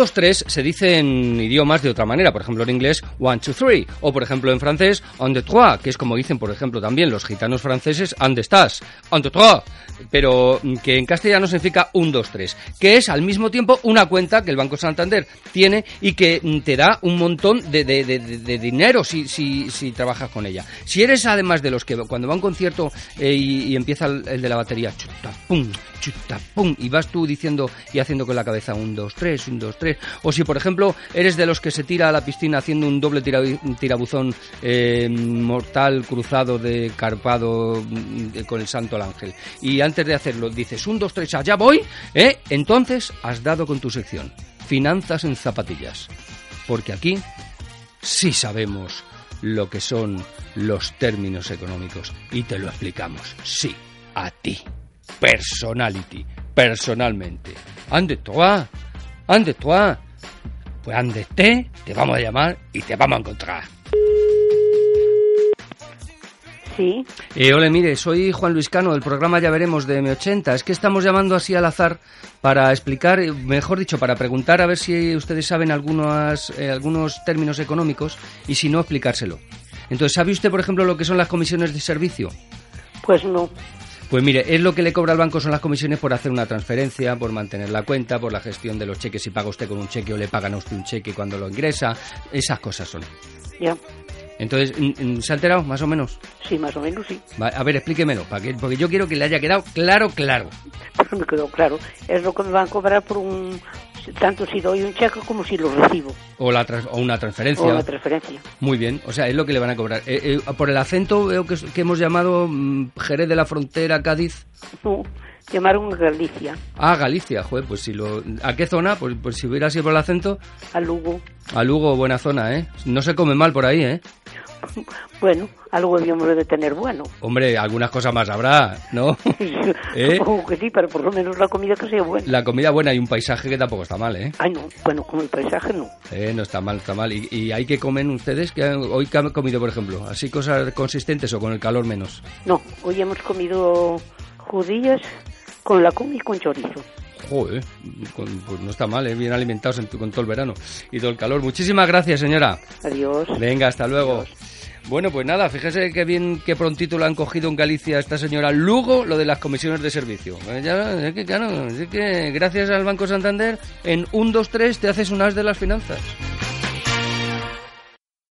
Un 2, 3 se dice en idiomas de otra manera, por ejemplo en inglés 1, 2, 3, o por ejemplo en francés on the trois, que es como dicen por ejemplo también los gitanos franceses ¿dónde estás? On the trois, pero mm, que en castellano significa 1, 2, 3, que es al mismo tiempo una cuenta que el Banco Santander tiene y que mm, te da un montón de, de- de- de dinero si, si, si trabajas con ella. Si eres además de los que cuando va a un concierto eh, y, y empieza el, el de la batería, chuta, pum, chuta, pum, y vas tú diciendo y haciendo con la cabeza un, dos, tres, un, dos, tres. O si, por ejemplo, eres de los que se tira a la piscina haciendo un doble tira- tirabuzón eh, mortal cruzado de carpado mm, con el santo al ángel. Y antes de hacerlo dices un, dos, tres, allá voy, ¿eh? entonces has dado con tu sección. Finanzas en zapatillas. Porque aquí sí sabemos lo que son los términos económicos y te lo explicamos. Sí, a ti. Personality, personalmente. Ande toi, ande toi. Pues ande te, te vamos a llamar y te vamos a encontrar. Sí, Eh, hola, mire, soy Juan Luis Cano del programa Ya Veremos de M80. Es que estamos llamando así al azar para explicar, eh, mejor dicho, para preguntar a ver si ustedes saben algunos, eh, algunos términos económicos y si no, explicárselo. Entonces, ¿sabe usted, por ejemplo, lo que son las comisiones de servicio? pues no. Pues mire, es lo que le cobra al banco son las comisiones por hacer una transferencia, por mantener la cuenta, por la gestión de los cheques, si paga usted con un cheque o le pagan a usted un cheque cuando lo ingresa, esas cosas son. Ya, Entonces, mm, mm, ¿se ha enterado más o menos? sí, más o menos sí. Va, a ver, explíquemelo, para que, porque yo quiero que le haya quedado claro, claro. Pues me quedó claro. Es lo que me van a cobrar por un... Tanto si doy un cheque como si lo recibo. O, la trans- o una transferencia. O una transferencia. Muy bien, o sea, es lo que le van a cobrar. Eh, eh, por el acento veo que, que hemos llamado mm, Jerez de la Frontera, Cádiz. No, llamaron a Galicia, Ah, Galicia, joder, pues si lo... ¿A qué zona? Pues, pues si hubiera sido por el acento, a Lugo. a Lugo, buena zona, ¿eh? No se come mal por ahí, ¿eh? Bueno, algo debíamos de tener bueno. Hombre, algunas cosas más habrá, ¿no? ¿Eh? Supongo que sí, pero por lo menos la comida que sea buena. La comida buena y un paisaje que tampoco está mal, ¿eh? Ay, no, bueno, como el paisaje no. Eh, no está mal, está mal. ¿Y, y hay que comen ustedes? que ¿Hoy que han comido, por ejemplo? ¿Así cosas consistentes o con el calor menos? No, hoy hemos comido judías con la y con chorizo. Joder, con- pues no está mal, ¿eh? bien alimentados en tu- con todo el verano y todo el calor. Muchísimas gracias, señora. Adiós. Venga, hasta luego. Bueno, pues nada, fíjese que bien, qué prontito lo han cogido en Galicia esta señora Lugo, lo de las comisiones de servicio. Eh, Ya, es que claro, es que gracias al Banco Santander, en un, dos, tres te haces unas de las finanzas.